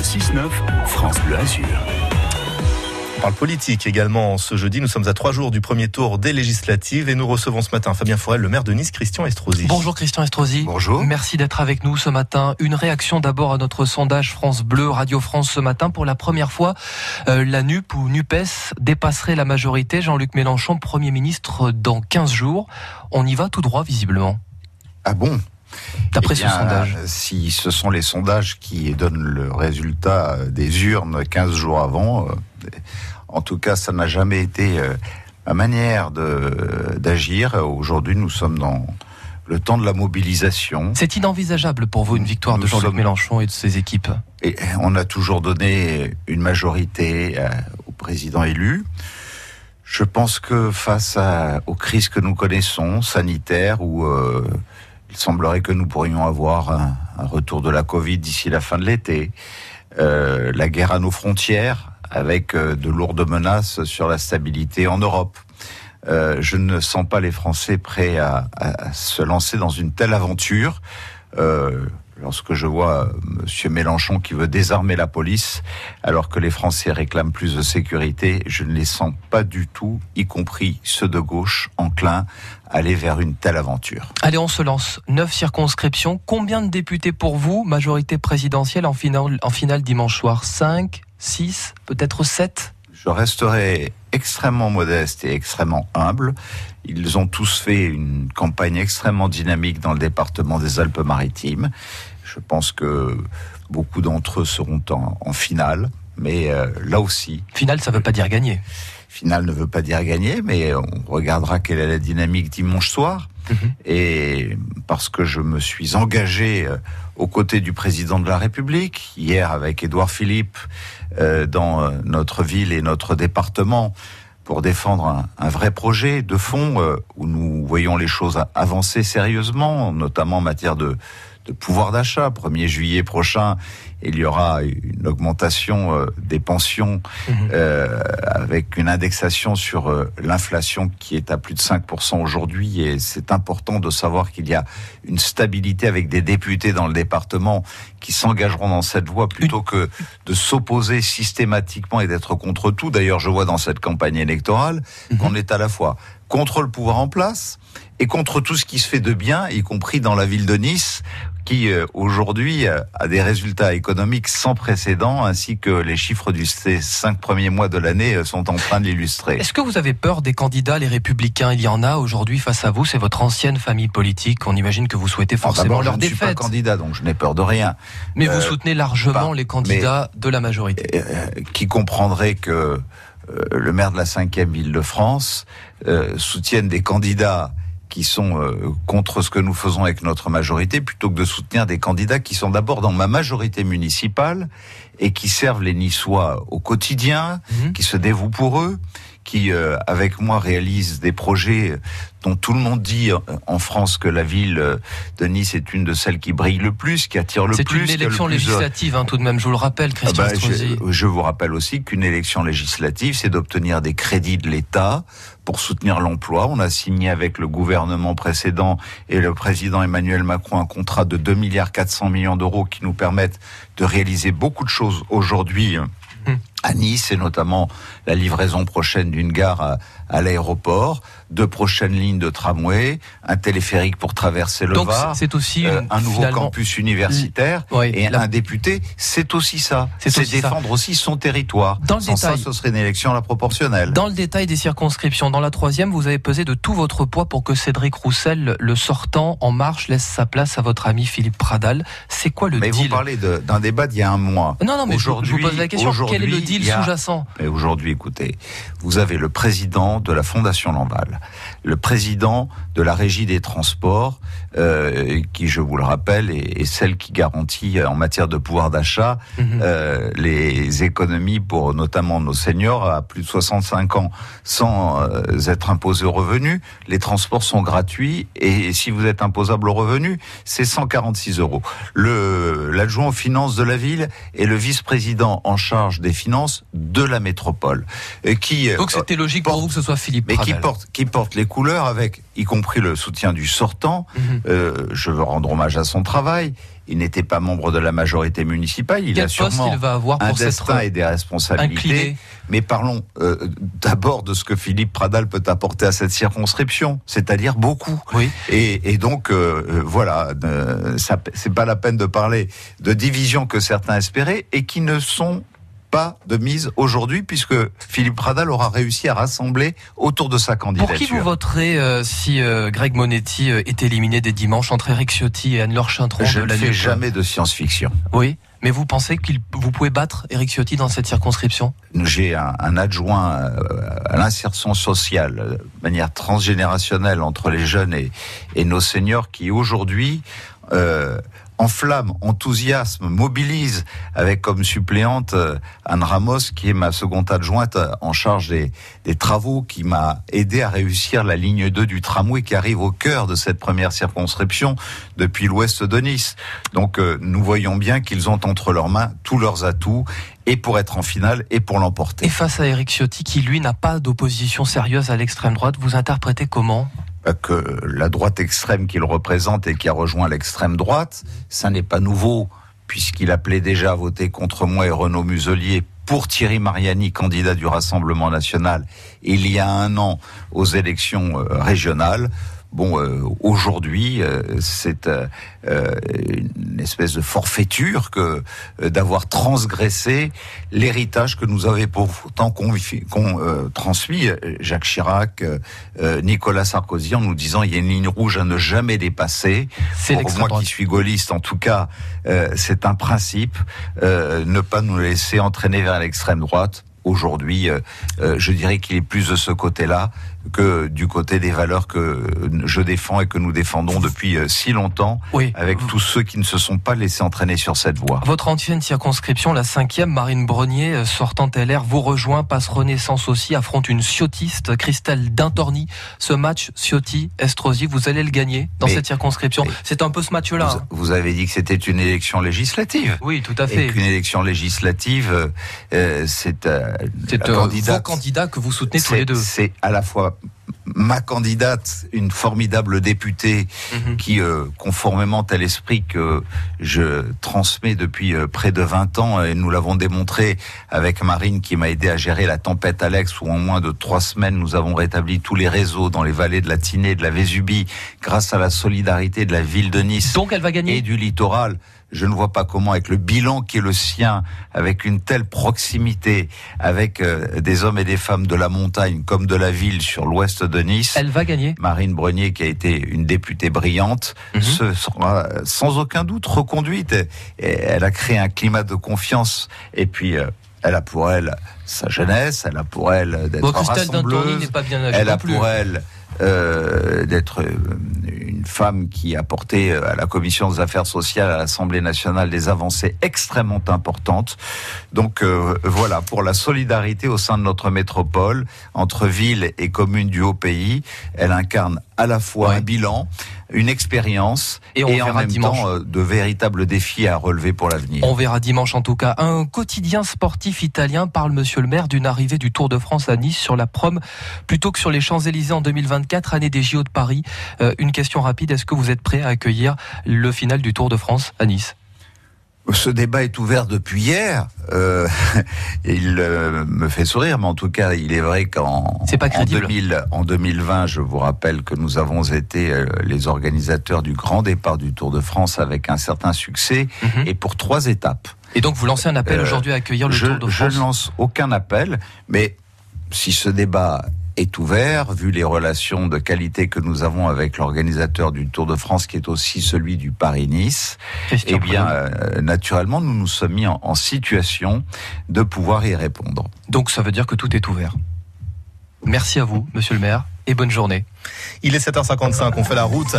Le 6-9, France Bleu Azur. On parle politique également ce jeudi. Nous sommes à trois jours du premier tour des législatives et nous recevons ce matin Fabien Forel, le maire de Nice, Christian Estrosi. Bonjour Christian Estrosi. Bonjour. Merci d'être avec nous ce matin. Une réaction d'abord à notre sondage France Bleu, Radio France ce matin. Pour la première fois, euh, la NUP ou NUPES dépasserait la majorité. Jean-Luc Mélenchon, Premier ministre dans 15 jours. On y va tout droit visiblement. Ah bon? D'après Eh ce bien, sondage. Si ce sont les sondages qui donnent le résultat des urnes 15 jours avant, euh, en tout cas, ça n'a jamais été euh, ma manière d'agir. Aujourd'hui, nous sommes dans le temps de la mobilisation. C'est inenvisageable pour vous une victoire de Jean-Luc sommes- Mélenchon et de ses équipes. Et on a toujours donné une majorité euh, au président élu. Je pense que face à- aux crises que nous connaissons, sanitaires, euh, il semblerait que nous pourrions avoir un, retour de la Covid d'ici la fin de l'été, euh, la guerre à nos frontières, avec euh, de lourdes menaces sur la stabilité en Europe. Euh, je ne sens pas les Français prêts à, se lancer dans une telle aventure. Lorsque je vois Monsieur Mélenchon qui veut désarmer la police, alors que les Français réclament plus de sécurité, je ne les sens pas du tout, y compris ceux de gauche, enclins à aller vers une telle aventure. Allez, on se lance. Neuf circonscriptions. Combien de députés pour vous Majorité présidentielle en finale, en finale dimanche soir? 5, 6, peut-être 7 Je resterai extrêmement modeste et extrêmement humble. Ils ont tous fait une campagne extrêmement dynamique dans le département des Alpes-Maritimes. Je pense que beaucoup d'entre eux seront en, en finale, mais euh, là aussi, Finale, ça veut pas dire gagner. finale ne veut pas dire gagner, mais on regardera quelle est la dynamique dimanche soir. Mhm. Et parce que je me suis engagé euh, aux côtés du président de la République, hier avec Édouard Philippe, euh, dans notre ville et notre département, pour défendre un, un vrai projet de fond euh, où nous voyons les choses avancer sérieusement, notamment en matière de, de pouvoir d'achat. 1er juillet prochain, il y aura une augmentation euh, des pensions Mhm. euh, avec une indexation sur euh, l'inflation qui est à plus de 5% aujourd'hui. Et c'est important de savoir qu'il y a une stabilité avec des députés dans le département qui s'engageront dans cette voie plutôt que de s'opposer systématiquement et d'être contre tout. D'ailleurs, je vois dans cette campagne électorale Mhm. qu'on est à la fois contre le pouvoir en place et contre tout ce qui se fait de bien, y compris dans la ville de Nice, qui euh, aujourd'hui euh, a des résultats économiques sans précédent, ainsi que les chiffres du ces cinq premiers mois de l'année euh, sont en train de l'illustrer. Est-ce que vous avez peur des candidats, les républicains? Il y en a aujourd'hui face à vous, c'est votre ancienne famille politique. On imagine que vous souhaitez Alors, forcément D'abord, je leur ne suis pas défaite. candidat, donc je n'ai peur de rien. Mais vous soutenez largement pas. les candidats de la majorité. Euh, qui comprendrait que le maire de la cinquième ville de France euh, soutienne des candidats qui sont euh, contre ce que nous faisons avec notre majorité, plutôt que de soutenir des candidats qui sont d'abord dans ma majorité municipale et qui servent les Niçois au quotidien, Mhm. qui se dévouent pour eux, qui, euh, avec moi, réalisent des projets dont tout le monde dit euh, en France que la ville euh, de Nice est une de celles qui brille le plus, qui attire le C'est plus. une a le élection plus de- législative, hein, tout de même, je vous le rappelle, ah Christian bah, je, je vous rappelle aussi qu'une élection législative, c'est d'obtenir des crédits de l'État pour soutenir l'emploi. On a signé avec le gouvernement précédent et le président Emmanuel Macron un contrat de 2 milliards 400 millions d'euros qui nous permettent de réaliser beaucoup de choses aujourd'hui euh, Hum. À Nice et notamment la livraison prochaine d'une gare à, à l'aéroport, deux prochaines lignes de tramway, un téléphérique pour traverser le Donc Var, c'est aussi euh, un nouveau campus universitaire Oui, et la- un député, c'est aussi ça. C'est C'est aussi ça. défendre aussi son territoire. Dans le Sans détail. ça, ce serait une élection à la proportionnelle. Dans le détail des circonscriptions, dans la troisième, vous avez pesé de tout votre poids pour que Cédric Roussel, le sortant en marche, laisse sa place à votre ami Philippe Pradal. C'est quoi le Mais vous deal? parlez de- d'un débat d'il y a un mois. Non, non, mais je, vous- je vous pose la question. Quel est le aujourd'hui, deal sous-jacent. Mais aujourd'hui, écoutez, vous avez le président de la Fondation Lamballe, le président de la Régie des Transports, euh, qui, je vous le rappelle, est, est celle qui garantit euh, en matière de pouvoir d'achat Mhm. euh, les économies pour notamment nos seniors à plus de 65 ans sans euh, être imposés aux revenus. Les transports sont gratuits et si vous êtes imposable aux revenus, c'est 146 euros. Le l'adjoint aux finances de la ville est le vice-président en charge des finances de la métropole, et qui euh, Donc c'était logique pour vous que ce soit Philippe mais qui porte qui porte les couleurs avec y compris le soutien du sortant. Mhm. Euh, je veux rendre hommage à son travail. il n'était pas membre de la majorité municipale. Il Quel a sûrement il va avoir un pour destin s'être et des responsabilités. incliné Mais parlons euh, d'abord de ce que Philippe Pradal peut apporter à cette circonscription, c'est-à-dire beaucoup. Oui. Et, et donc euh, voilà, ça c'est pas la peine de parler de divisions que certains espéraient et qui ne sont pas de mise aujourd'hui puisque Philippe Pradal aura réussi à rassembler autour de sa Pour candidature. qui vous voterez euh, si euh, Greg Monetti euh, est éliminé dès dimanche entre Eric Ciotti et Anne-Laure Chintron Je de ne fais jamais de science-fiction. Oui, mais vous pensez qu'il vous pouvez battre Eric Ciotti dans cette circonscription? J'ai un, un adjoint à l'insertion sociale de manière transgénérationnelle entre les jeunes et, et nos seniors qui aujourd'hui euh, enflamme, enthousiasme, mobilise avec comme suppléante euh, Anne Ramos qui est ma seconde adjointe euh, en charge des, travaux qui m'a aidé à réussir la ligne 2 du tramway qui arrive au cœur de cette première circonscription depuis l'ouest de Nice. Donc euh, nous voyons bien qu'ils ont entre leurs mains tous leurs atouts et pour être en finale et pour l'emporter. Et face à Eric Ciotti qui lui n'a pas d'opposition sérieuse à l'extrême droite, vous interprétez comment? Bah, que la droite extrême qu'il représente et qui a rejoint l'extrême droite, ça n'est pas nouveau, puisqu'il appelait déjà à voter contre moi et Renaud Muselier pour Thierry Mariani, candidat du Rassemblement national, il y a un an aux élections euh, régionales. Bon, euh, aujourd'hui, euh, c'est euh, euh, une espèce de forfaiture que euh, d'avoir transgressé l'héritage que nous avait pourtant confi- con- euh, transmis Jacques Chirac, Nicolas Sarkozy, en nous disant il y a une ligne rouge à ne jamais dépasser. C'est Pour moi qui suis gaulliste, en tout cas, euh, c'est un principe. euh, ne pas nous laisser entraîner vers l'extrême droite. Aujourd'hui, euh, je dirais qu'il est plus de ce côté-là que du côté des valeurs que je défends et que nous défendons depuis euh, si longtemps, Oui. avec tous ceux qui ne se sont pas laissés entraîner sur cette voie. Votre ancienne circonscription, la cinquième, Marine Brenier, euh, sortant LR, vous rejoint, passe Renaissance aussi, affronte une ciotiste, Christelle Dintorni. Ce match Ciotti-Estrosi, vous allez le gagner dans Mais- cette circonscription. C'est un peu ce match-là. Vous, hein. vous avez dit que c'était une élection législative. Oui, tout à Et fait. qu'une élection législative, euh, c'est euh, euh, vos candidats que vous soutenez tous les deux. C'est à la fois ma candidate, une formidable députée Mhm. qui, euh, conformément à l'esprit que je transmets depuis euh, près de 20 ans, et nous l'avons démontré avec Marine qui m'a aidé à gérer la tempête Alex, où en moins de trois semaines, nous avons rétabli tous les réseaux dans les vallées de la Tinée, de la Vésubie, grâce à la solidarité de la ville de Nice Donc elle va et gagner. du littoral. Je ne vois pas comment, avec le bilan qui est le sien, avec une telle proximité, avec euh, des hommes et des femmes de la montagne comme de la ville sur l'ouest de Nice, Elle va gagner. Marine Brenier, qui a été une députée brillante, Mhm. se sera sans aucun doute reconduite. Et- elle a créé un climat de confiance. Et puis, euh, elle a pour elle sa jeunesse, elle a pour elle d'être Bon, rassembleuse. pas bien Elle a plus. pour elle euh, d'être euh, une femme qui a porté euh, à la commission des affaires sociales à l'Assemblée nationale des avancées extrêmement importantes. Donc euh, voilà, pour la solidarité au sein de notre métropole, entre villes et communes du haut pays, elle incarne à la fois Ouais. un bilan, une expérience Et en même dimanche. temps euh, de véritables défis à relever pour l'avenir. On verra dimanche en tout cas. Un quotidien sportif italien parle, monsieur le maire, d'une arrivée du Tour de France à Nice sur la prom plutôt que sur les Champs-Élysées en 2024, année des JO de Paris. Euh, une question rapide, est-ce que vous êtes prêt à accueillir le final du Tour de France à Nice? Ce débat est ouvert depuis hier. Euh, il euh, me fait sourire, mais en tout cas, il est vrai qu'en C'est pas en, crédible. 2000 en 2020, je vous rappelle que nous avons été euh, les organisateurs du grand départ du Tour de France avec un certain succès Mhm. et pour trois étapes. Et donc vous lancez un appel Euh, aujourd'hui à accueillir le je, Tour de je France ne lance aucun appel, mais si ce débat est ouvert, vu les relations de qualité que nous avons avec l'organisateur du Tour de France, qui est aussi celui du Paris-Nice, eh bien, euh, naturellement, nous nous sommes mis en, en situation de pouvoir y répondre. Donc ça veut dire que tout est ouvert. Merci à vous, monsieur le maire, et bonne journée. Il est 7h55, on fait la route